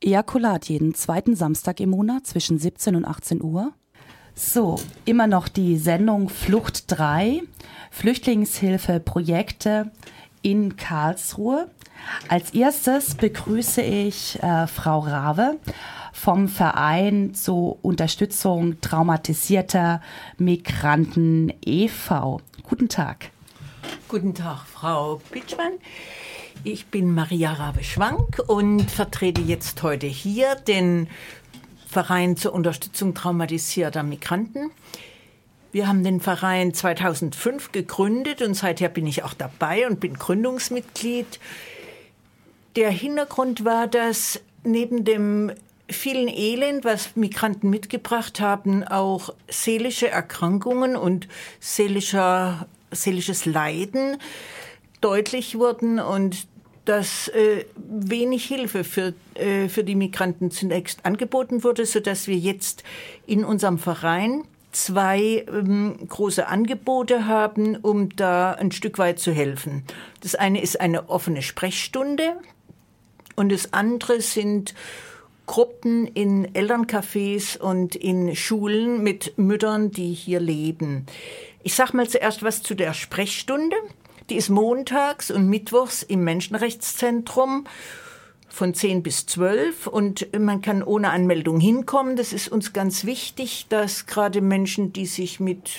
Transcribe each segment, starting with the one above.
Ejakulat jeden zweiten Samstag im Monat zwischen 17 und 18 Uhr. So, immer noch die Sendung Flucht 3, Flüchtlingshilfe Projekte in Karlsruhe. Als erstes begrüße ich äh, Frau Rave vom Verein zur Unterstützung traumatisierter Migranten e.V. Guten Tag. Guten Tag, Frau Pitschmann. Ich bin Maria Rabe-Schwank und vertrete jetzt heute hier den Verein zur Unterstützung traumatisierter Migranten. Wir haben den Verein 2005 gegründet und seither bin ich auch dabei und bin Gründungsmitglied. Der Hintergrund war, dass neben dem vielen Elend, was Migranten mitgebracht haben, auch seelische Erkrankungen und seelischer, seelisches Leiden deutlich wurden und dass äh, wenig Hilfe für, äh, für die Migranten zunächst angeboten wurde, sodass wir jetzt in unserem Verein zwei ähm, große Angebote haben, um da ein Stück weit zu helfen. Das eine ist eine offene Sprechstunde und das andere sind Gruppen in Elterncafés und in Schulen mit Müttern, die hier leben. Ich sage mal zuerst was zu der Sprechstunde. Die ist montags und mittwochs im Menschenrechtszentrum von 10 bis 12 und man kann ohne Anmeldung hinkommen. Das ist uns ganz wichtig, dass gerade Menschen, die sich mit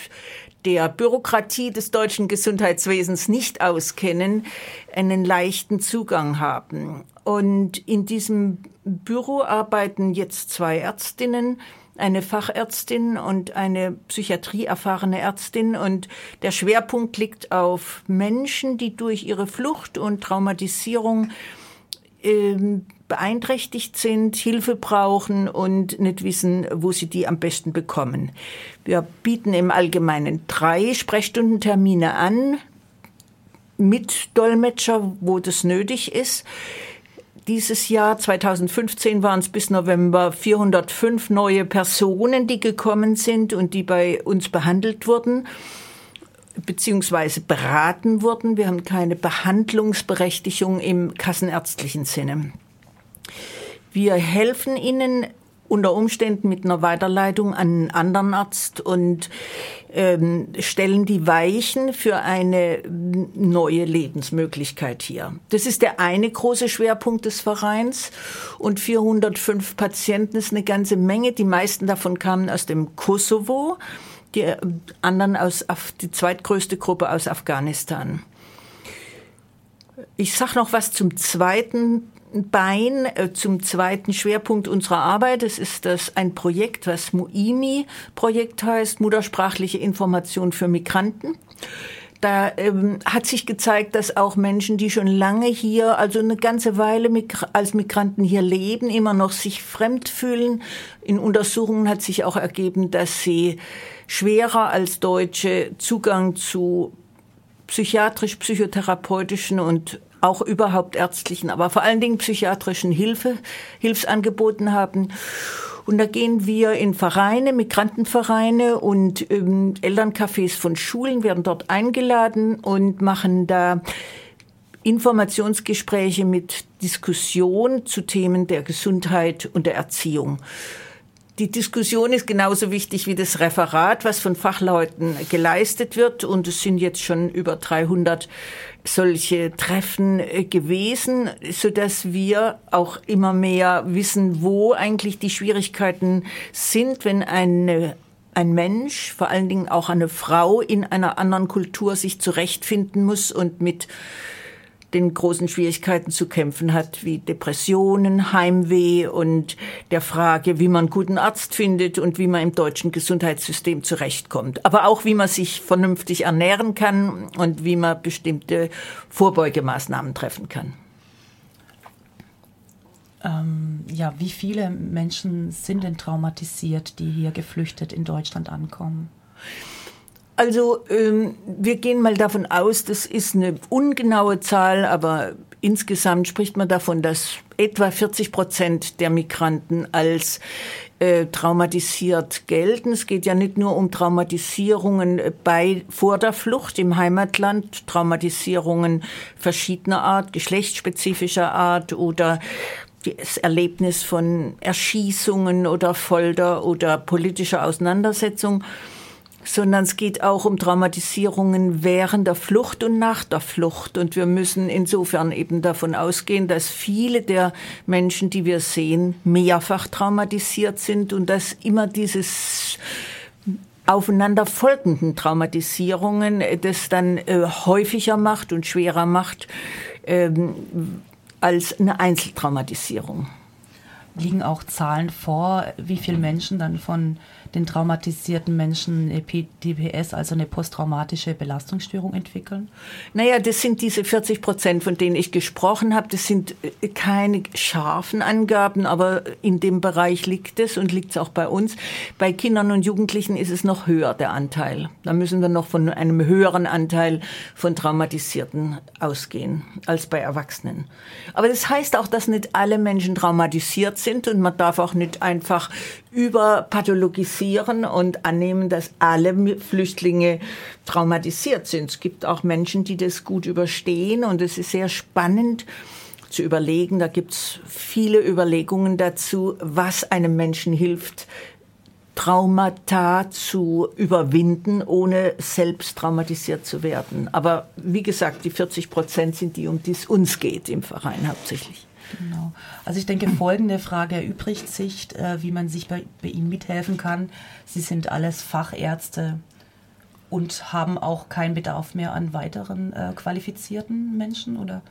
der Bürokratie des deutschen Gesundheitswesens nicht auskennen, einen leichten Zugang haben. Und in diesem Büro arbeiten jetzt zwei Ärztinnen, eine Fachärztin und eine psychiatrieerfahrene Ärztin. Und der Schwerpunkt liegt auf Menschen, die durch ihre Flucht und Traumatisierung ähm, beeinträchtigt sind, Hilfe brauchen und nicht wissen, wo sie die am besten bekommen. Wir bieten im Allgemeinen drei Sprechstundentermine an mit Dolmetscher, wo das nötig ist. Dieses Jahr 2015 waren es bis November 405 neue Personen, die gekommen sind und die bei uns behandelt wurden beziehungsweise beraten wurden. Wir haben keine Behandlungsberechtigung im kassenärztlichen Sinne. Wir helfen ihnen unter Umständen mit einer Weiterleitung an einen anderen Arzt und ähm, stellen die Weichen für eine neue Lebensmöglichkeit hier. Das ist der eine große Schwerpunkt des Vereins und 405 Patienten ist eine ganze Menge. Die meisten davon kamen aus dem Kosovo, die anderen aus die zweitgrößte Gruppe aus Afghanistan. Ich sage noch was zum zweiten Bein äh, zum zweiten Schwerpunkt unserer Arbeit. Es ist das ein Projekt, was MUIMI-Projekt heißt, Muttersprachliche Information für Migranten. Da ähm, hat sich gezeigt, dass auch Menschen, die schon lange hier, also eine ganze Weile als Migranten hier leben, immer noch sich fremd fühlen. In Untersuchungen hat sich auch ergeben, dass sie schwerer als Deutsche Zugang zu psychiatrisch-psychotherapeutischen und auch überhaupt ärztlichen, aber vor allen Dingen psychiatrischen Hilfe, Hilfsangeboten haben. Und da gehen wir in Vereine, Migrantenvereine und ähm, Elterncafés von Schulen, werden dort eingeladen und machen da Informationsgespräche mit Diskussion zu Themen der Gesundheit und der Erziehung. Die Diskussion ist genauso wichtig wie das Referat, was von Fachleuten geleistet wird. Und es sind jetzt schon über 300 solche Treffen äh, gewesen, so dass wir auch immer mehr wissen, wo eigentlich die Schwierigkeiten sind, wenn eine ein Mensch, vor allen Dingen auch eine Frau in einer anderen Kultur sich zurechtfinden muss und mit den großen Schwierigkeiten zu kämpfen hat, wie Depressionen, Heimweh und der Frage, wie man guten Arzt findet und wie man im deutschen Gesundheitssystem zurechtkommt. Aber auch, wie man sich vernünftig ernähren kann und wie man bestimmte Vorbeugemaßnahmen treffen kann. Ähm, ja, wie viele Menschen sind denn traumatisiert, die hier geflüchtet in Deutschland ankommen? Also ähm, wir gehen mal davon aus, das ist eine ungenaue Zahl, aber insgesamt spricht man davon, dass etwa 40 Prozent der Migranten als äh, traumatisiert gelten. Es geht ja nicht nur um Traumatisierungen bei vor der Flucht im Heimatland, Traumatisierungen verschiedener Art, geschlechtsspezifischer Art oder das Erlebnis von Erschießungen oder Folter oder politischer Auseinandersetzung, sondern es geht auch um Traumatisierungen während der Flucht und nach der Flucht. Und wir müssen insofern eben davon ausgehen, dass viele der Menschen, die wir sehen, mehrfach traumatisiert sind und dass immer dieses aufeinander folgenden Traumatisierungen das dann äh, häufiger macht und schwerer macht ähm, als eine Einzeltraumatisierung. Liegen auch Zahlen vor, wie viele Menschen dann von den traumatisierten Menschen DPS, also eine posttraumatische Belastungsstörung entwickeln? Naja, das sind diese 40 Prozent, von denen ich gesprochen habe. Das sind äh, keine scharfen Angaben, aber in dem Bereich liegt es und liegt es auch bei uns. Bei Kindern und Jugendlichen ist es noch höher, der Anteil. Da müssen wir noch von einem höheren Anteil von Traumatisierten ausgehen als bei Erwachsenen. Aber das heißt auch, dass nicht alle Menschen traumatisiert sind und man darf auch nicht einfach überpathologisieren und annehmen, dass alle Flüchtlinge traumatisiert sind. Es gibt auch Menschen, die das gut überstehen und es ist sehr spannend zu überlegen. Da gibt es viele Überlegungen dazu, was einem Menschen hilft, Traumata zu überwinden, ohne selbst traumatisiert zu werden. Aber wie gesagt, die 40 Prozent sind die, um die es uns geht im Verein hauptsächlich. Genau. Also ich denke, folgende Frage erübrigt sich, äh, wie man sich bei, bei Ihnen mithelfen kann. Sie sind alles Fachärzte und haben auch keinen Bedarf mehr an weiteren äh, qualifizierten Menschen, oder?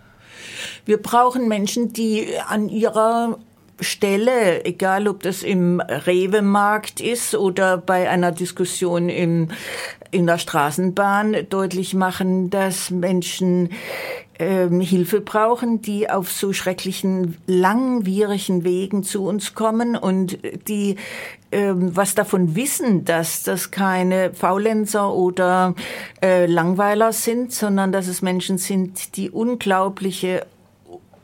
Wir brauchen Menschen, die an ihrer Stelle, egal ob das im Rewe-Markt ist oder bei einer Diskussion im, in der Straßenbahn, deutlich machen, dass Menschen ähm, Hilfe brauchen, die auf so schrecklichen, langwierigen Wegen zu uns kommen und die ähm, was davon wissen, dass das keine Faulenzer oder äh, Langweiler sind, sondern dass es Menschen sind, die unglaubliche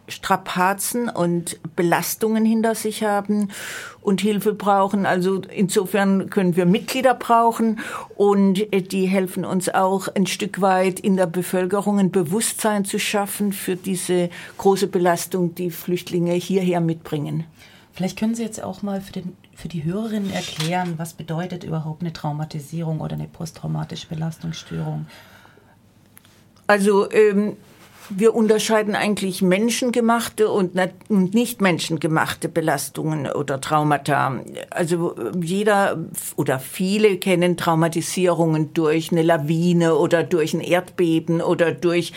Strapazen und Belastungen hinter sich haben und Hilfe brauchen. Also insofern können wir Mitglieder brauchen und äh, die helfen uns auch ein Stück weit in der Bevölkerung ein Bewusstsein zu schaffen für diese große Belastung, die Flüchtlinge hierher mitbringen. Vielleicht können Sie jetzt auch mal für, den, für die Hörerinnen erklären, was bedeutet überhaupt eine Traumatisierung oder eine posttraumatische Belastungsstörung? Also ähm, wir unterscheiden eigentlich menschengemachte und nicht menschengemachte Belastungen oder Traumata. Also jeder oder viele kennen Traumatisierungen durch eine Lawine oder durch ein Erdbeben oder durch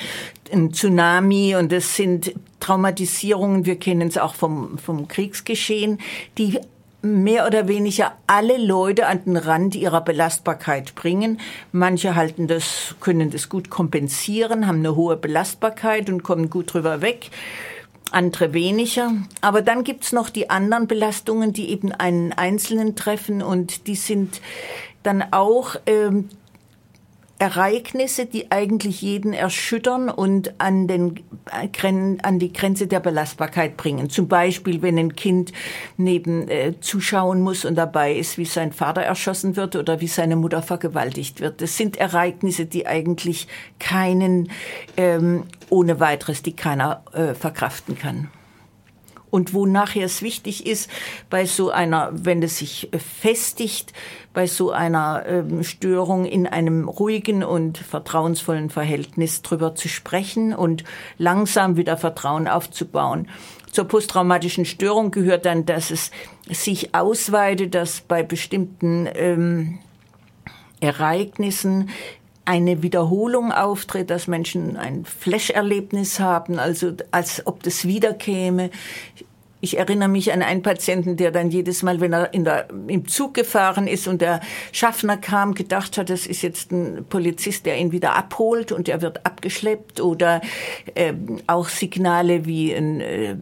ein Tsunami und das sind Traumatisierungen, wir kennen es auch vom, vom Kriegsgeschehen, die mehr oder weniger alle Leute an den Rand ihrer Belastbarkeit bringen. Manche halten das, können das gut kompensieren, haben eine hohe Belastbarkeit und kommen gut drüber weg. Andere weniger. Aber dann gibt's noch die anderen Belastungen, die eben einen Einzelnen treffen und die sind dann auch ähm, Ereignisse, die eigentlich jeden erschüttern und an, den, an die Grenze der Belastbarkeit bringen. Zum Beispiel, wenn ein Kind neben äh, zuschauen muss und dabei ist, wie sein Vater erschossen wird oder wie seine Mutter vergewaltigt wird. Das sind Ereignisse, die eigentlich keinen ähm, ohne weiteres, die keiner äh, verkraften kann und wo nachher es wichtig ist, bei so einer, wenn es sich festigt, bei so einer ähm, Störung in einem ruhigen und vertrauensvollen Verhältnis drüber zu sprechen und langsam wieder Vertrauen aufzubauen. Zur posttraumatischen Störung gehört dann, dass es sich ausweitet, dass bei bestimmten ähm, Ereignissen eine Wiederholung auftritt, dass Menschen ein Flash-Erlebnis haben, also als ob das wiederkäme. Ich erinnere mich an einen Patienten, der dann jedes Mal, wenn er in der, im Zug gefahren ist und der Schaffner kam, gedacht hat, das ist jetzt ein Polizist, der ihn wieder abholt und er wird abgeschleppt oder äh, auch Signale wie ein äh,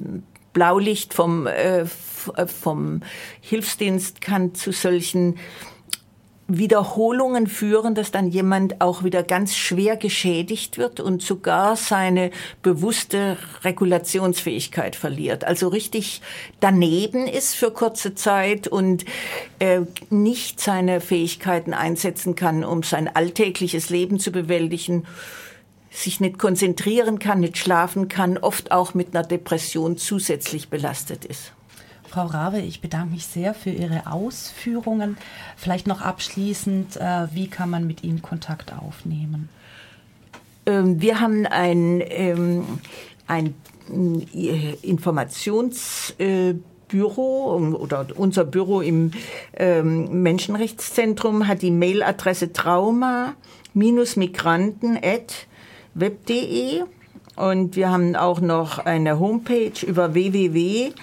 Blaulicht vom, äh, vom Hilfsdienst kann zu solchen Wiederholungen führen, dass dann jemand auch wieder ganz schwer geschädigt wird und sogar seine bewusste Regulationsfähigkeit verliert. Also richtig daneben ist für kurze Zeit und äh, nicht seine Fähigkeiten einsetzen kann, um sein alltägliches Leben zu bewältigen sich nicht konzentrieren kann, nicht schlafen kann, oft auch mit einer Depression zusätzlich belastet ist. Frau Rabe, ich bedanke mich sehr für Ihre Ausführungen. Vielleicht noch abschließend, äh, wie kann man mit Ihnen Kontakt aufnehmen? Ähm, wir haben ein, ähm, ein äh, Informationsbüro oder unser Büro im ähm, Menschenrechtszentrum hat die Mailadresse trauma-migranten.web.de und wir haben auch noch eine Homepage über www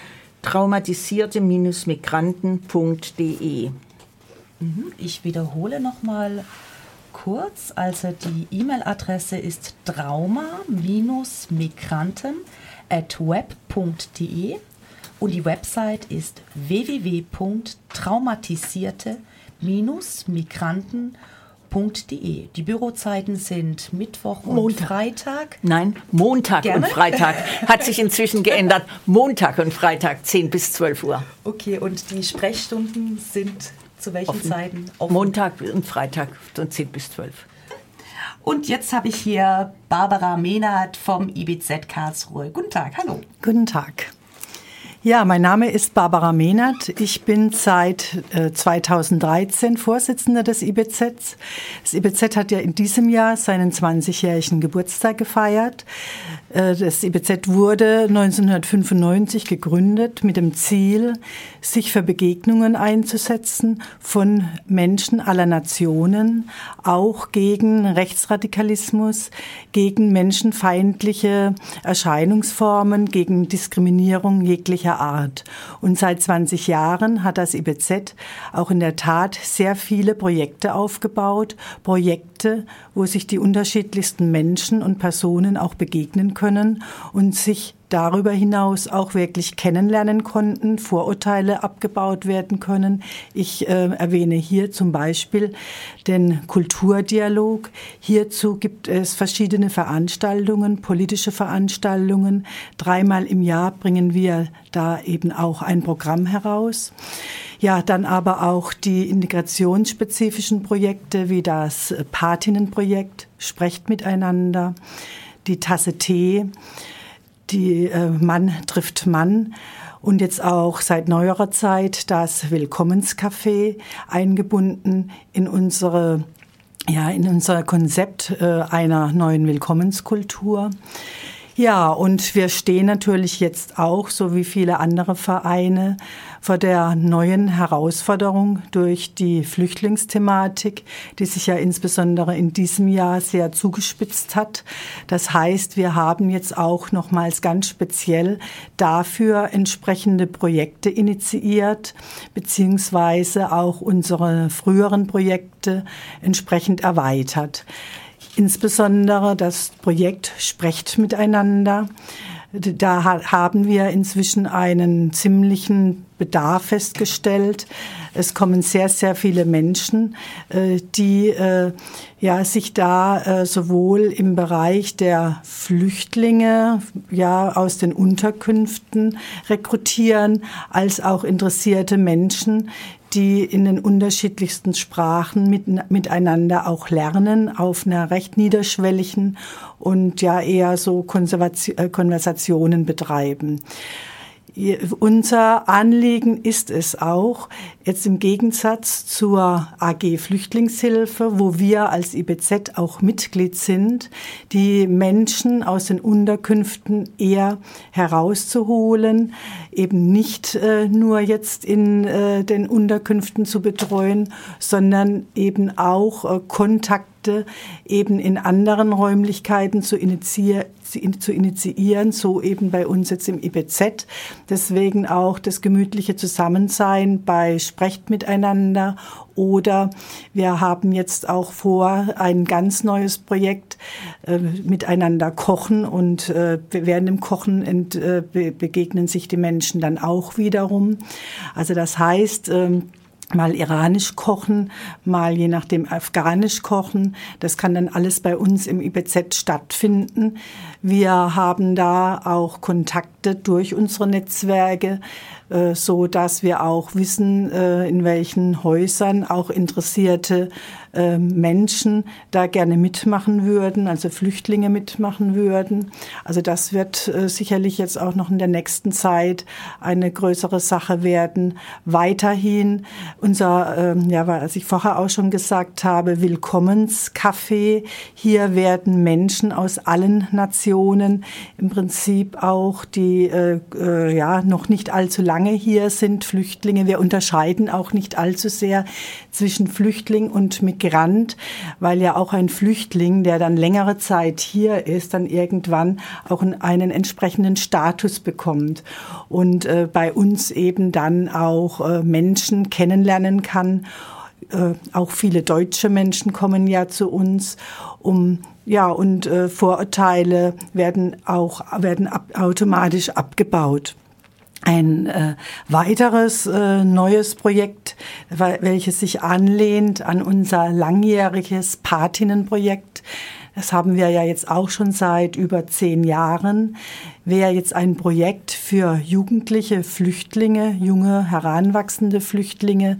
traumatisierte-migranten.de. Mhm. Ich wiederhole nochmal kurz. Also die E-Mail-Adresse ist trauma-migranten.web.de und die Website ist www.traumatisierte-migranten.de www.ftf.de. Die Bürozeiten sind Mittwoch und Montag. Freitag. Nein, Montag Gerne? und Freitag. Hat sich inzwischen geändert. Montag und Freitag, 10 bis 12 Uhr. Okay, und die Sprechstunden sind zu welchen Offen. Zeiten? Offen. Montag und Freitag von 10 bis 12. Und jetzt habe ich hier Barbara Mehnert vom IBZ Karlsruhe. Guten Tag, hallo. Guten Tag. Ja, mein Name ist Barbara Mehnert. Ich bin seit äh, 2013 Vorsitzende des IBZ. Das IBZ hat ja in diesem Jahr seinen 20-jährigen Geburtstag gefeiert. Äh, das IBZ wurde 1995 gegründet mit dem Ziel, sich für Begegnungen einzusetzen von Menschen aller Nationen, auch gegen Rechtsradikalismus, gegen menschenfeindliche Erscheinungsformen, gegen Diskriminierung jeglicher jeglicher Art. Und seit 20 Jahren hat das IBZ auch in der Tat sehr viele Projekte aufgebaut, Projekte, wo sich die unterschiedlichsten Menschen und Personen auch begegnen können und sich darüber hinaus auch wirklich kennenlernen konnten, Vorurteile abgebaut werden können. Ich äh, erwähne hier zum Beispiel den Kulturdialog. Hierzu gibt es verschiedene Veranstaltungen, politische Veranstaltungen. Dreimal im Jahr bringen wir da eben auch ein Programm heraus. Ja, dann aber auch die integrationsspezifischen Projekte wie das Patinnenprojekt Sprecht miteinander, die Tasse Tee, die äh, Mann trifft Mann und jetzt auch seit neuerer Zeit das Willkommenscafé eingebunden in unsere ja in unser Konzept äh, einer neuen Willkommenskultur. Ja, und wir stehen natürlich jetzt auch, so wie viele andere Vereine, vor der neuen Herausforderung durch die Flüchtlingsthematik, die sich ja insbesondere in diesem Jahr sehr zugespitzt hat. Das heißt, wir haben jetzt auch nochmals ganz speziell dafür entsprechende Projekte initiiert, beziehungsweise auch unsere früheren Projekte entsprechend erweitert. Insbesondere das Projekt Sprecht miteinander. Da haben wir inzwischen einen ziemlichen Bedarf festgestellt. Es kommen sehr, sehr viele Menschen, äh, die äh, ja, sich da äh, sowohl im Bereich der Flüchtlinge ja, aus den Unterkünften rekrutieren, als auch interessierte Menschen, die in den unterschiedlichsten Sprachen mit, miteinander auch lernen, auf einer recht niederschwelligen und ja eher so Konversationen betreiben. Unser Anliegen ist es auch, jetzt im Gegensatz zur AG Flüchtlingshilfe, wo wir als IBZ auch Mitglied sind, die Menschen aus den Unterkünften eher herauszuholen, eben nicht äh, nur jetzt in äh, den Unterkünften zu betreuen, sondern eben auch äh, Kontakt Projekte eben in anderen Räumlichkeiten zu, initiieren, zu initiieren, so eben bei uns jetzt im IBZ. Deswegen auch das gemütliche Zusammensein bei Sprecht miteinander oder wir haben jetzt auch vor, ein ganz neues Projekt äh, miteinander kochen und äh, während dem Kochen ent, äh, begegnen sich die Menschen dann auch wiederum. Also das heißt, ähm, mal iranisch kochen, mal je nachdem afghanisch kochen. Das kann dann alles bei uns im IBZ stattfinden. Wir haben da auch Kontakt Kontakte durch unsere Netzwerke, äh, so dass wir auch wissen, äh, in welchen Häusern auch interessierte äh, Menschen da gerne mitmachen würden, also Flüchtlinge mitmachen würden. Also das wird sicherlich jetzt auch noch in der nächsten Zeit eine größere Sache werden. Weiterhin unser, ähm, ja, was ich vorher auch schon gesagt habe, Willkommenscafé. Hier werden Menschen aus allen Nationen, im Prinzip auch die äh, ja noch nicht allzu lange hier sind, Flüchtlinge. Wir unterscheiden auch nicht allzu sehr zwischen Flüchtling und Migrant, weil ja auch ein Flüchtling, der dann längere Zeit hier ist, dann irgendwann auch einen entsprechenden Status bekommt und äh, bei uns eben dann auch äh, Menschen kennenlernen kann. Äh, auch viele deutsche Menschen kommen ja zu uns, um ja und äh, Vorurteile werden auch werden ab, automatisch abgebaut. Ein äh, weiteres äh, neues Projekt, welches sich anlehnt an unser langjähriges Patinnenprojekt, das haben wir ja jetzt auch schon seit über zehn Jahren, wäre jetzt ein Projekt für jugendliche Flüchtlinge, junge, heranwachsende Flüchtlinge,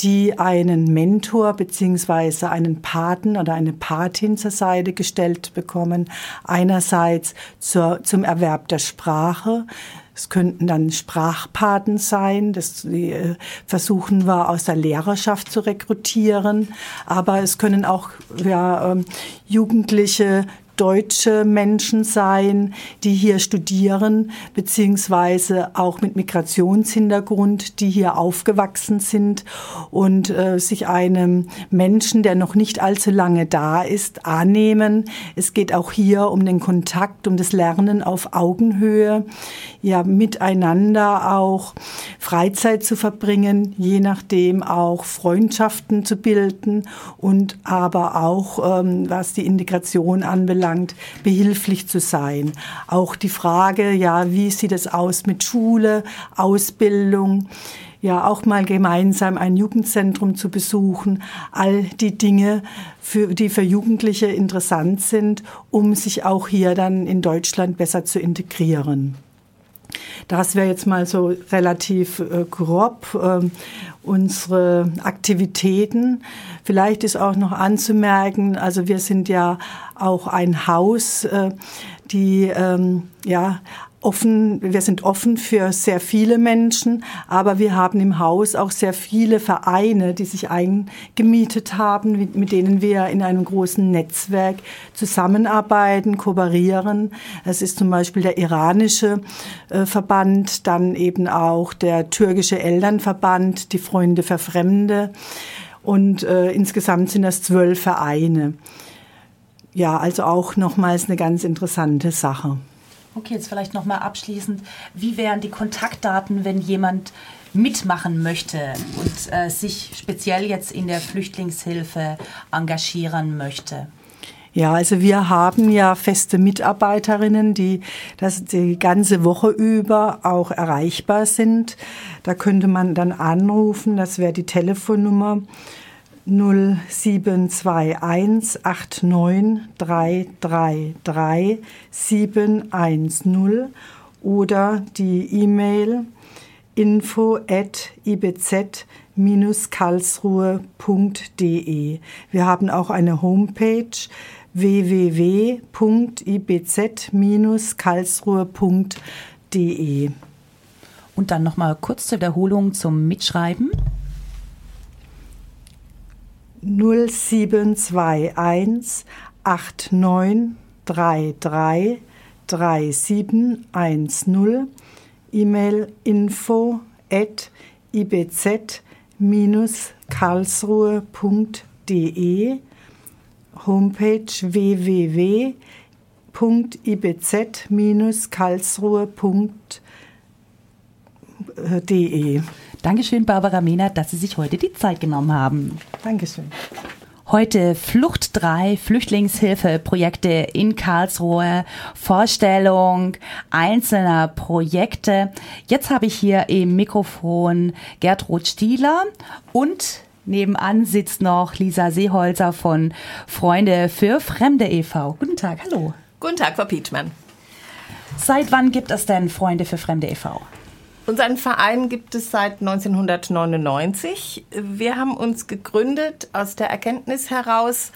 die einen Mentor beziehungsweise einen Paten oder eine Patin zur Seite gestellt bekommen. Einerseits zur, zum Erwerb der Sprache, es könnten dann Sprachpaten sein, das äh, versuchen wir aus der Lehrerschaft zu rekrutieren, aber es können auch ja, ähm, Jugendliche deutsche Menschen sein, die hier studieren, beziehungsweise auch mit Migrationshintergrund, die hier aufgewachsen sind und äh, sich einem Menschen, der noch nicht allzu lange da ist, annehmen. Es geht auch hier um den Kontakt, um das Lernen auf Augenhöhe, ja, miteinander auch Freizeit zu verbringen, je nachdem auch Freundschaften zu bilden und aber auch, ähm, was die Integration anbelangt, anbelangt, behilflich zu sein. Auch die Frage, ja, wie sieht es aus mit Schule, Ausbildung? ja auch mal gemeinsam ein Jugendzentrum zu besuchen, all die Dinge, für, die für Jugendliche interessant sind, um sich auch hier dann in Deutschland besser zu integrieren. Das wäre jetzt mal so relativ äh, grob äh, unsere Aktivitäten. Vielleicht ist auch noch anzumerken, also wir sind ja auch ein Haus, äh, die ähm, ja offen, wir sind offen für sehr viele Menschen, aber wir haben im Haus auch sehr viele Vereine, die sich eingemietet haben, mit denen wir in einem großen Netzwerk zusammenarbeiten, kooperieren. Es ist zum Beispiel der iranische äh, Verband, dann eben auch der türkische Elternverband, die Freunde für Fremde und äh, insgesamt sind das zwölf Vereine. Ja, also auch nochmals eine ganz interessante Sache. Okay, jetzt vielleicht nochmal abschließend. Wie wären die Kontaktdaten, wenn jemand mitmachen möchte und äh, sich speziell jetzt in der Flüchtlingshilfe engagieren möchte? Ja, also wir haben ja feste Mitarbeiterinnen, die das die ganze Woche über auch erreichbar sind. Da könnte man dann anrufen, das wäre die Telefonnummer 0721 89333 710 oder die E-Mail info at ibz-karlsruhe.de. Wir haben auch eine Homepage www.ibz-karlsruhe.de. Und dann nochmal kurz zur Wiederholung zum Mitschreiben. 0721 8933 3710 E-Mail info at ibz-karlsruhe.de Homepage www.ibz-karlsruhe.de Dankeschön, Barbara Mehnert, dass Sie sich heute die Zeit genommen haben. Dankeschön. Heute Flucht 3, Flüchtlingshilfeprojekte in Karlsruhe, Vorstellung einzelner Projekte. Jetzt habe ich hier im Mikrofon Gertrud Stieler und nebenan sitzt noch Lisa Seeholzer von Freunde für Fremde e.V. Guten Tag, hallo. Guten Tag, Frau Pietschmann. Seit wann gibt es denn Freunde für Fremde e.V.? Unseren Verein gibt es seit 1999. Wir haben uns gegründet aus der Erkenntnis heraus,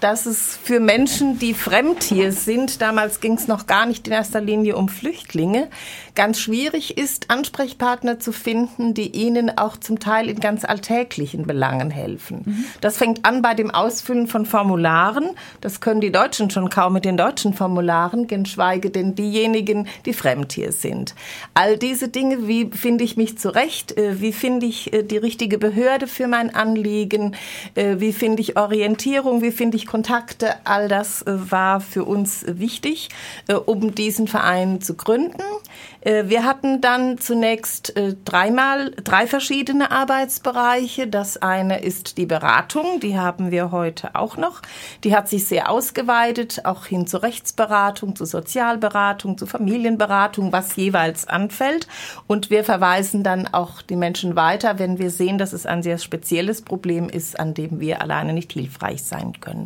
dass es für Menschen, die fremd hier sind, damals ging es noch gar nicht in erster Linie um Flüchtlinge, ganz schwierig ist, Ansprechpartner zu finden, die ihnen auch zum Teil in ganz alltäglichen Belangen helfen. Mhm. Das fängt an bei dem Ausfüllen von Formularen. Das können die Deutschen schon kaum mit den deutschen Formularen, geschweige denn diejenigen, die fremd hier sind. All diese Dinge, wie finde ich mich zurecht, äh, wie finde ich äh, die richtige Behörde für mein Anliegen, äh, wie finde ich Orientierung, wie finde ich Kontakte, all das war für uns wichtig, um diesen Verein zu gründen. Äh, wir hatten dann zunächst äh, dreimal drei verschiedene Arbeitsbereiche. Das eine ist die Beratung, die haben wir heute auch noch. Die hat sich sehr ausgeweitet, auch hin zur Rechtsberatung, zur Sozialberatung, zur Familienberatung, was jeweils anfällt. Und wir verweisen dann auch die Menschen weiter, wenn wir sehen, dass es ein sehr spezielles Problem ist, an dem wir alleine nicht hilfreich sein können.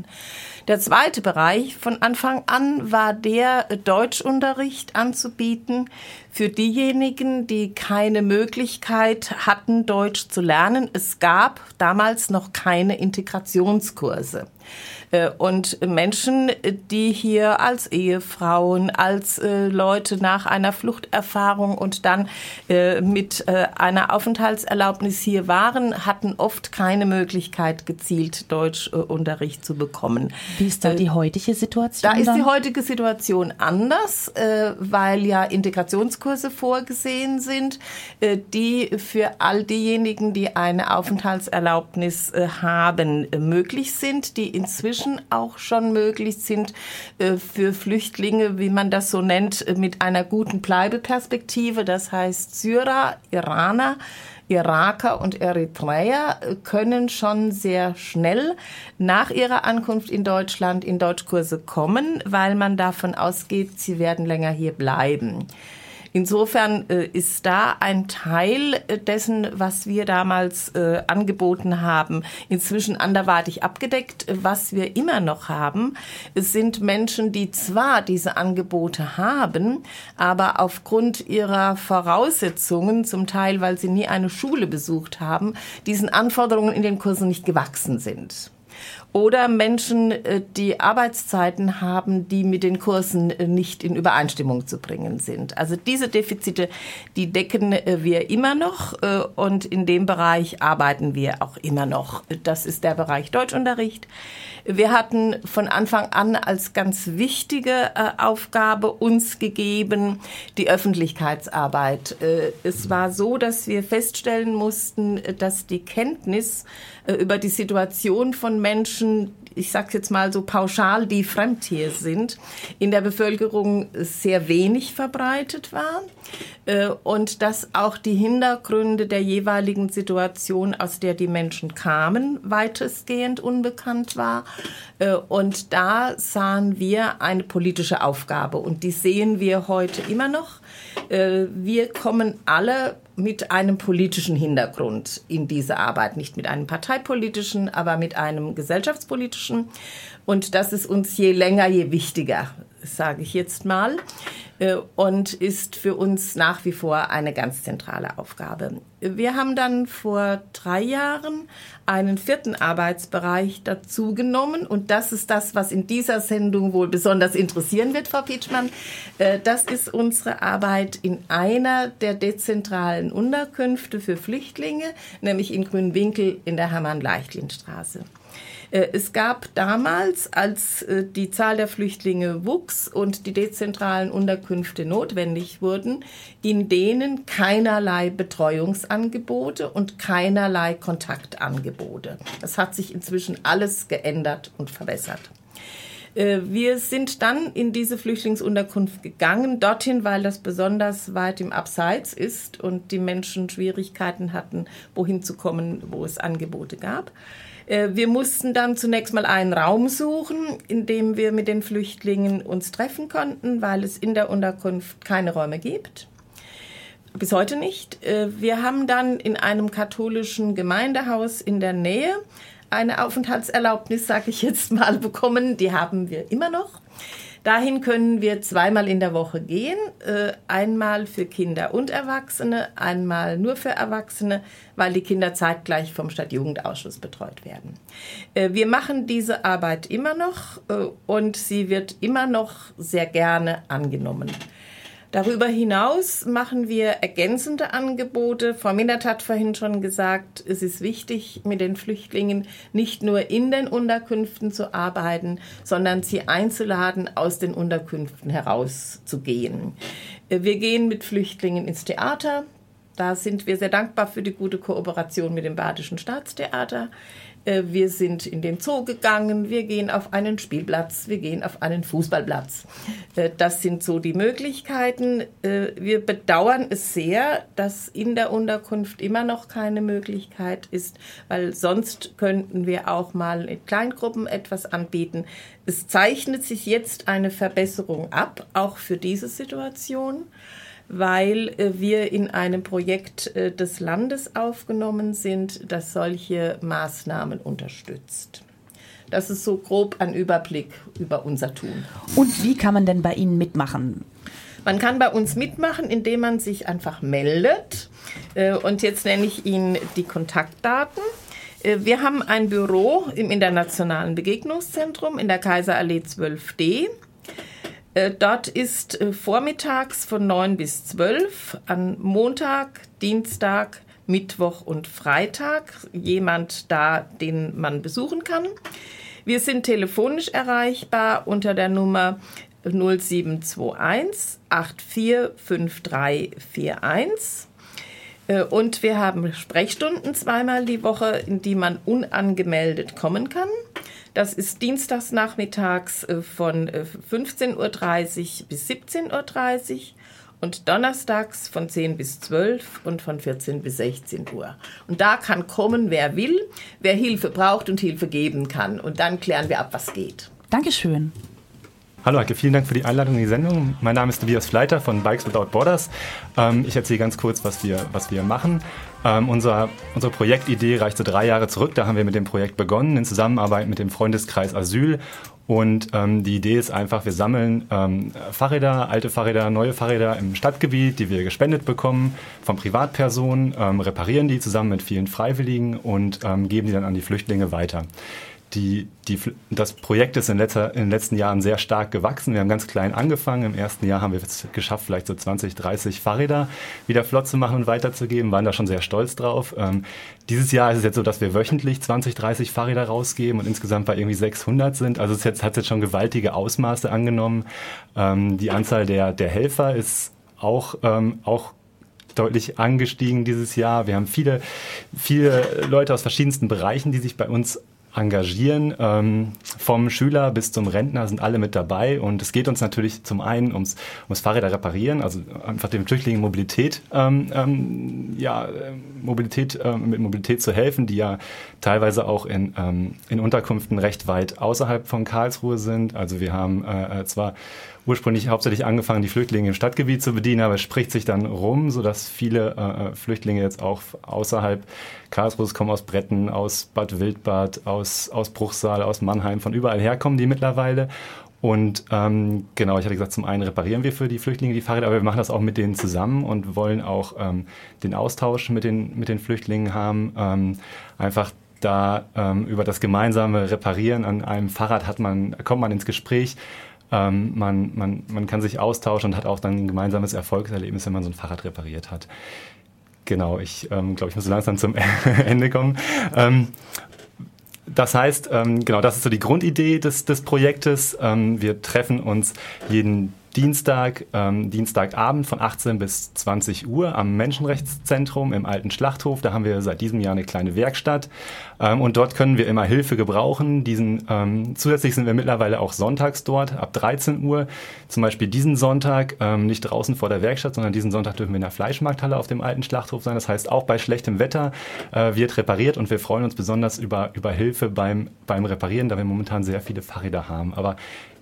Der zweite Bereich von Anfang an war der Deutschunterricht anzubieten für diejenigen, die keine Möglichkeit hatten, Deutsch zu lernen. Es gab damals noch keine Integrationskurse. Äh, und Menschen, die hier als Ehefrauen, als äh, Leute nach einer Fluchterfahrung und dann äh, mit einer Aufenthaltserlaubnis hier waren, hatten oft keine Möglichkeit, gezielt Deutschunterricht zu bekommen. Wie ist da die heutige Situation? Da ist die heutige Situation anders, weil ja Integrationskurse vorgesehen sind, die für all diejenigen, die eine Aufenthaltserlaubnis haben, möglich sind, die inzwischen inzwischen auch schon möglich sind äh, für Flüchtlinge, wie man das so nennt, mit einer guten Bleibeperspektive. Das heißt, Syrer, Iraner, Iraker und Eritreer können schon sehr schnell nach ihrer Ankunft in Deutschland in Deutschkurse kommen, weil man davon ausgeht, sie werden länger hier bleiben. Insofern äh, ist da ein Teil äh, dessen, was wir damals äh, angeboten haben, inzwischen anderweitig abgedeckt. Was wir immer noch haben, sind Menschen, die zwar diese Angebote haben, aber aufgrund ihrer Voraussetzungen, zum Teil weil sie nie eine Schule besucht haben, diesen Anforderungen in den Kursen nicht gewachsen sind oder Menschen, äh, die Arbeitszeiten haben, die mit den Kursen äh, nicht in Übereinstimmung zu bringen sind. Also diese Defizite, die decken äh, wir immer noch und in dem Bereich arbeiten wir auch immer noch. Das ist der Bereich Deutschunterricht. Wir hatten von Anfang an als ganz wichtige Aufgabe uns gegeben die Öffentlichkeitsarbeit. Es war so, dass wir feststellen mussten, dass die Kenntnis über die Situation von Menschen Menschen, ich sage jetzt mal so pauschal, die fremd hier sind, in der Bevölkerung sehr wenig verbreitet war äh, und dass auch die Hintergründe der jeweiligen Situation, aus der die Menschen kamen, weitestgehend unbekannt war. Äh, und da sahen wir eine politische Aufgabe und die sehen wir heute immer noch. Äh, wir kommen alle mit einem politischen Hintergrund in diese Arbeit, nicht mit einem parteipolitischen, aber mit einem gesellschaftspolitischen. Und das ist uns je länger, je wichtiger, sage ich jetzt mal. Äh, und ist für uns nach wie vor eine ganz zentrale Aufgabe. Wir haben dann vor drei Jahren einen vierten Arbeitsbereich dazugenommen und das ist das, was in dieser Sendung wohl besonders interessieren wird, Frau Pietschmann. Äh, das ist unsere Arbeit in einer der dezentralen Unterkünfte für Flüchtlinge, nämlich in Grünwinkel in der Hermann-Leichtlin-Straße. Äh, es gab damals, als äh, die Zahl der Flüchtlinge wuchs und die dezentralen Unterkünfte notwendig wurden, in denen keinerlei Betreuungsangebote und keinerlei Kontaktangebote. Das hat sich inzwischen alles geändert und verbessert. Äh, wir sind dann in diese Flüchtlingsunterkunft gegangen, dorthin, weil das besonders weit im Abseits ist und die Menschen Schwierigkeiten hatten, wohin zu kommen, wo es Angebote gab. Äh, wir mussten dann zunächst mal einen Raum suchen, in dem wir mit den Flüchtlingen uns treffen konnten, weil es in der Unterkunft keine Räume gibt. Bis heute nicht. Äh, wir haben dann in einem katholischen Gemeindehaus in der Nähe eine Aufenthaltserlaubnis, sage ich jetzt mal, bekommen. Die haben wir immer noch. Dahin können wir zweimal in der Woche gehen, äh, einmal für Kinder und Erwachsene, einmal nur für Erwachsene, weil die Kinder zeitgleich vom Stadtjugendausschuss betreut werden. Äh, wir machen diese Arbeit immer noch äh, und sie wird immer noch sehr gerne angenommen. Darüber hinaus machen wir ergänzende Angebote. Frau Minert hat vorhin schon gesagt, es ist wichtig, mit den Flüchtlingen nicht nur in den Unterkünften zu arbeiten, sondern sie einzuladen, aus den Unterkünften herauszugehen. Wir gehen mit Flüchtlingen ins Theater. Da sind wir sehr dankbar für die gute Kooperation mit dem Badischen Staatstheater. Äh, wir sind in den Zoo gegangen, wir gehen auf einen Spielplatz, wir gehen auf einen Fußballplatz. Äh, das sind so die Möglichkeiten. Äh, wir bedauern es sehr, dass in der Unterkunft immer noch keine Möglichkeit ist, weil sonst könnten wir auch mal in Kleingruppen etwas anbieten. Es zeichnet sich jetzt eine Verbesserung ab, auch für diese Situation weil äh, wir in einem Projekt äh, des Landes aufgenommen sind, das solche Maßnahmen unterstützt. Das ist so grob ein Überblick über unser Tun. Und wie kann man denn bei Ihnen mitmachen? Man kann bei uns mitmachen, indem man sich einfach meldet. Äh, und jetzt nenne ich Ihnen die Kontaktdaten. Wir haben ein Büro im Internationalen Begegnungszentrum in der Kaiserallee 12d. Äh, dort ist äh, vormittags von 9 bis 12 an Montag, Dienstag, Mittwoch und Freitag jemand da, den man besuchen kann. Wir sind telefonisch erreichbar unter der Nummer 0721 845341. Äh, und wir haben Sprechstunden zweimal die Woche, in die man unangemeldet kommen kann. Das ist dienstags nachmittags äh, von 15.30 äh, Uhr bis 17.30 Uhr und donnerstags von 10 bis 12 und von 14 bis 16 Uhr. Und da kann kommen, wer will, wer Hilfe braucht und Hilfe geben kann. Und dann klären wir ab, was geht. Dankeschön. Hallo Heike, vielen Dank für die Einladung in die Sendung. Mein Name ist Tobias Fleiter von Bikes Without Borders. Ähm, ich erzähle ganz kurz, was wir, was wir machen. Ähm, unser, unsere Projektidee reicht so drei Jahre zurück. Da haben wir mit dem Projekt begonnen in Zusammenarbeit mit dem Freundeskreis Asyl. Und ähm, die Idee ist einfach, wir sammeln ähm, Fahrräder, alte Fahrräder, neue Fahrräder im Stadtgebiet, die wir gespendet bekommen von Privatpersonen, reparieren die zusammen mit vielen Freiwilligen und geben die dann an die Flüchtlinge weiter die, die, das Projekt ist in, letzter, in den letzten Jahren sehr stark gewachsen. Wir haben ganz klein angefangen. Im ersten Jahr haben wir es geschafft, vielleicht so 20, 30 Fahrräder wieder flott zu machen und weiterzugeben, waren da schon sehr stolz drauf. Ähm, dieses Jahr ist es jetzt so, dass wir wöchentlich 20, 30 Fahrräder rausgeben und insgesamt bei irgendwie 600 sind. Also es jetzt, hat jetzt schon gewaltige Ausmaße angenommen. Ähm, die Anzahl der, der Helfer ist auch, ähm, auch deutlich angestiegen dieses Jahr. Wir haben viele, viele Leute aus verschiedensten Bereichen, die sich bei uns engagieren. Ähm, vom Schüler bis zum Rentner sind alle mit dabei und es geht uns natürlich zum einen ums, ums Fahrräder reparieren, also einfach den Flüchtlingen Mobilität, ähm, ähm, ja, Mobilität, ähm, mit Mobilität zu helfen, die ja teilweise auch in, ähm, in Unterkünften recht weit außerhalb von Karlsruhe sind. Also wir haben äh, äh zwar ursprünglich hauptsächlich angefangen, die Flüchtlinge im Stadtgebiet zu bedienen, aber es spricht sich dann rum, sodass viele äh, äh Flüchtlinge jetzt auch außerhalb Karlsruhe kommen, aus Bretten, aus Bad Wildbad, aus, aus Bruchsal, aus Mannheim, von überall herkommen die mittlerweile. Und ähm, genau, ich hatte gesagt, zum einen reparieren wir für die Flüchtlinge die Fahrräder, aber wir machen das auch mit denen zusammen und wollen auch ähm, den Austausch mit den, mit den Flüchtlingen haben. Ähm, einfach da ähm, über das gemeinsame Reparieren an einem Fahrrad hat man, kommt man ins Gespräch. Ähm, man, man, man kann sich austauschen und hat auch dann ein gemeinsames Erfolgserlebnis, wenn man so ein Fahrrad repariert hat. Genau, ich ähm, glaube, ich muss langsam zum Ende kommen. Ähm, das heißt, ähm, genau, das ist so die Grundidee des, des Projektes. Ähm, wir treffen uns jeden Dienstag, ähm, Dienstagabend von 18 bis 20 Uhr am Menschenrechtszentrum im alten Schlachthof. Da haben wir seit diesem Jahr eine kleine Werkstatt ähm, und dort können wir immer Hilfe gebrauchen. Diesen, ähm, zusätzlich sind wir mittlerweile auch sonntags dort ab 13 Uhr. Zum Beispiel diesen Sonntag ähm, nicht draußen vor der Werkstatt, sondern diesen Sonntag dürfen wir in der Fleischmarkthalle auf dem alten Schlachthof sein. Das heißt, auch bei schlechtem Wetter äh, wird repariert und wir freuen uns besonders über, über Hilfe beim, beim Reparieren, da wir momentan sehr viele Fahrräder haben. Aber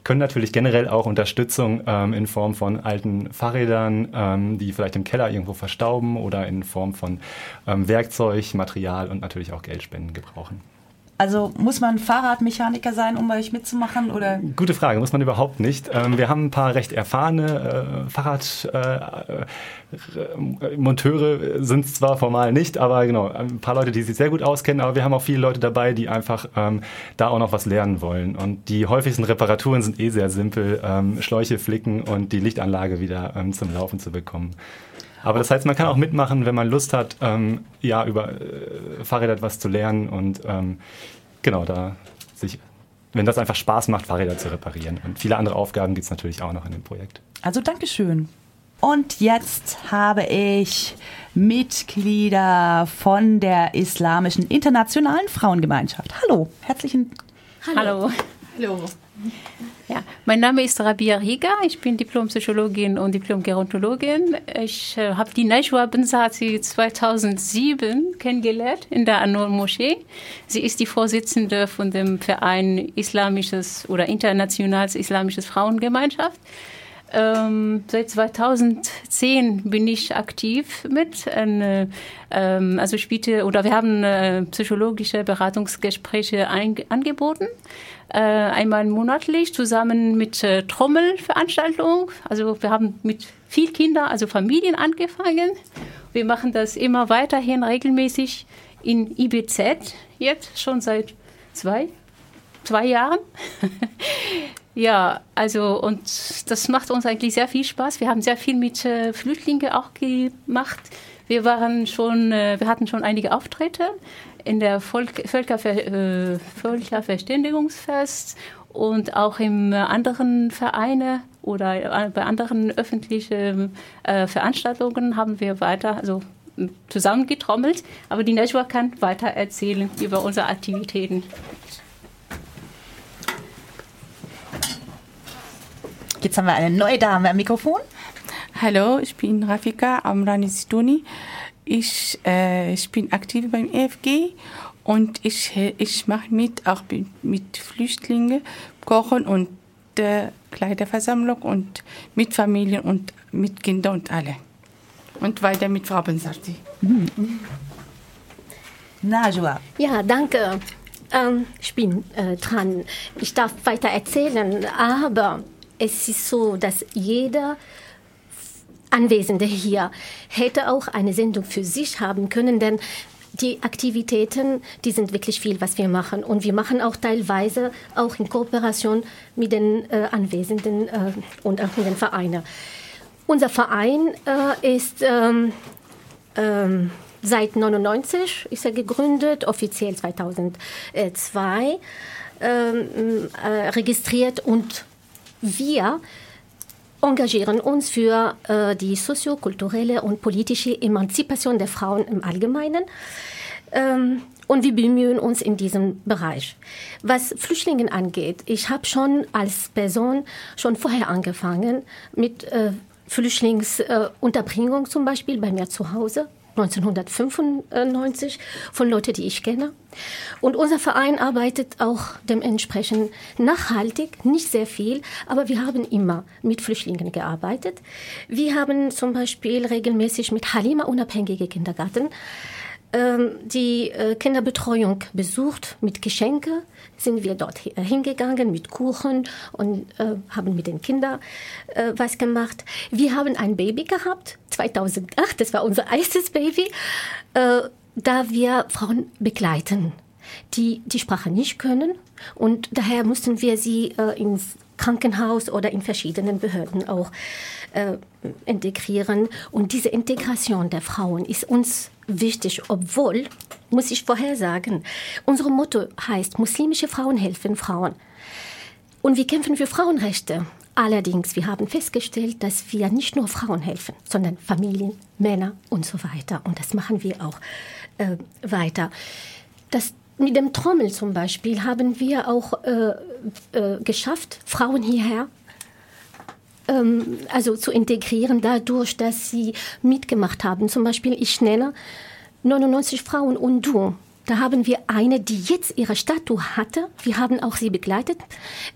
können natürlich generell auch Unterstützung ähm, in Form von alten Fahrrädern, ähm, die vielleicht im Keller irgendwo verstauben oder in Form von ähm, Werkzeug, Material und natürlich auch Geldspenden gebrauchen. Also muss man Fahrradmechaniker sein, um bei euch mitzumachen? Oder? Gute Frage, muss man überhaupt nicht. Ähm, wir haben ein paar recht erfahrene äh, Fahrradmonteure, äh, sind zwar formal nicht, aber genau, ein paar Leute, die sich sehr gut auskennen, aber wir haben auch viele Leute dabei, die einfach ähm, da auch noch was lernen wollen. Und die häufigsten Reparaturen sind eh sehr simpel, ähm, Schläuche flicken und die Lichtanlage wieder zum Laufen zu bekommen. Aber das heißt, man kann auch mitmachen, wenn man Lust hat, ähm, ja, über äh, Fahrräder etwas zu lernen und ähm, genau, da sich, wenn das einfach Spaß macht, Fahrräder zu reparieren. Und viele andere Aufgaben gibt es natürlich auch noch in dem Projekt. Also Dankeschön. Und jetzt habe ich Mitglieder von der Islamischen Internationalen Frauengemeinschaft. Hallo, herzlichen Hallo. Hallo. Ja, mein Name ist Rabia Riga, ich bin Diplompsychologin und Diplomgerontologin. Ich äh, habe die Najwa Bensati 2007 kennengelernt in der Anur Moschee. Sie ist die Vorsitzende von dem Verein Islamisches oder Internationales Islamisches Frauengemeinschaft. Ähm, seit 2010 bin ich aktiv mit. Äh, ähm, also ich oder wir haben äh, psychologische Beratungsgespräche angeboten äh, einmal monatlich zusammen mit äh, Trommelveranstaltung. Also wir haben mit viel Kindern, also Familien angefangen. Wir machen das immer weiterhin regelmäßig in IBZ, jetzt schon seit zwei, zwei Jahren. ja, also und das macht uns eigentlich sehr viel Spaß. Wir haben sehr viel mit äh, Flüchtlingen auch gemacht. Wir waren schon, äh, wir hatten schon einige Auftritte in der Volk, Völkerver, äh, Völkerverständigungsfest und auch in anderen Vereinen oder bei anderen öffentlichen äh, Veranstaltungen haben wir weiter also zusammengetrommelt. Aber die Najwa kann weiter erzählen über unsere Aktivitäten. Jetzt haben wir eine neue Dame am Mikrofon. Hallo, ich bin Rafika Amrani Situni. Ich, äh, ich bin aktiv beim EFG und ich, ich mache mit auch mit Flüchtlingen, Kochen und der Kleiderversammlung und mit Familien und mit Kindern und alle. Und weiter mit Frau Bensarti. Mhm. Najwa. Ja, danke. Ähm, ich bin äh, dran. Ich darf weiter erzählen, aber es ist so, dass jeder Anwesende hier hätte auch eine Sendung für sich haben können, denn die Aktivitäten, die sind wirklich viel, was wir machen. Und wir machen auch teilweise auch in Kooperation mit den äh, Anwesenden äh, und auch mit den Vereinen. Unser Verein äh, ist ähm, ähm, seit 99 ist er gegründet, offiziell 2002 ähm, äh, registriert und wir engagieren uns für äh, die soziokulturelle und politische Emanzipation der Frauen im Allgemeinen. Ähm, und wir bemühen uns in diesem Bereich. Was Flüchtlinge angeht, ich habe schon als Person schon vorher angefangen mit äh, Flüchtlingsunterbringung zum Beispiel bei mir zu Hause 1995 von Leuten, die ich kenne. Und unser Verein arbeitet auch dementsprechend nachhaltig, nicht sehr viel, aber wir haben immer mit Flüchtlingen gearbeitet. Wir haben zum Beispiel regelmäßig mit Halima unabhängige Kindergarten die äh, Kinderbetreuung besucht mit Geschenke. Sind wir dort hingegangen mit Kuchen und äh, haben mit den Kindern äh, was gemacht. Wir haben ein Baby gehabt, 2008, das war unser erstes Baby, äh, da wir Frauen begleiten, die die Sprache nicht können. Und daher mussten wir sie äh, ins Krankenhaus oder in verschiedenen Behörden auch äh, integrieren. Und diese Integration der Frauen ist uns wichtig, obwohl, muss ich vorher sagen, unser Motto heißt, muslimische Frauen helfen Frauen. Und wir kämpfen für Frauenrechte. Allerdings, wir haben festgestellt, dass wir nicht nur Frauen helfen, sondern Familien, Männer und so weiter. Und das machen wir auch äh, weiter. Das mit dem Trommel zum Beispiel haben wir auch äh, äh, geschafft, Frauen hierher ähm, also zu integrieren, dadurch, dass sie mitgemacht haben. Zum Beispiel, ich nenne 99 Frauen und du. Da haben wir eine, die jetzt ihre Statue hatte. Wir haben auch sie begleitet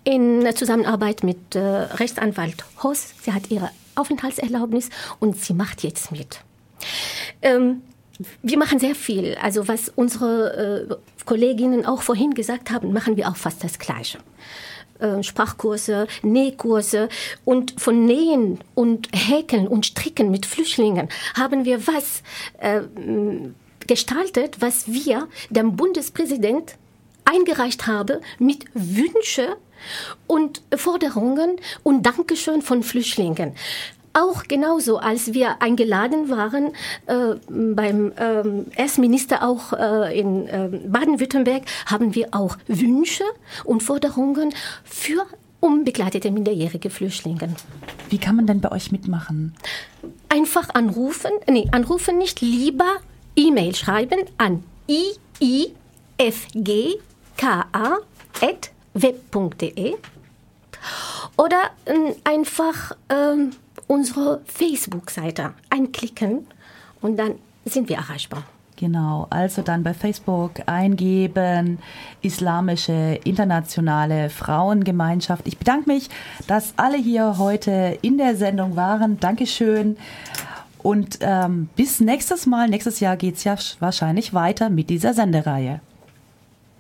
in Zusammenarbeit mit äh, Rechtsanwalt Hoss. Sie hat ihre Aufenthaltserlaubnis und sie macht jetzt mit. Ähm, wir machen sehr viel. Also was unsere äh, Kolleginnen auch vorhin gesagt haben, machen wir auch fast das Gleiche. Äh, Sprachkurse, Nähkurse und von Nähen und Häkeln und Stricken mit Flüchtlingen haben wir was äh, gestaltet, was wir dem Bundespräsident eingereicht haben mit Wünsche und Forderungen und Dankeschön von Flüchtlingen. Auch genauso, als wir eingeladen waren äh, beim äh, Erstminister auch äh, in äh, Baden-Württemberg, haben wir auch Wünsche und Forderungen für unbegleitete minderjährige Flüchtlinge. Wie kann man denn bei euch mitmachen? Einfach anrufen, nee, anrufen nicht, lieber E-Mail schreiben an iifgka.web.de oder äh, einfach ähm, unsere Facebook-Seite einklicken und dann sind wir erreichbar. Genau, also dann bei Facebook eingeben, Islamische Internationale Frauengemeinschaft. Ich bedanke mich, dass alle hier heute in der Sendung waren. Dankeschön. Und ähm, bis nächstes Mal, nächstes Jahr geht es ja wahrscheinlich weiter mit dieser Sendereihe.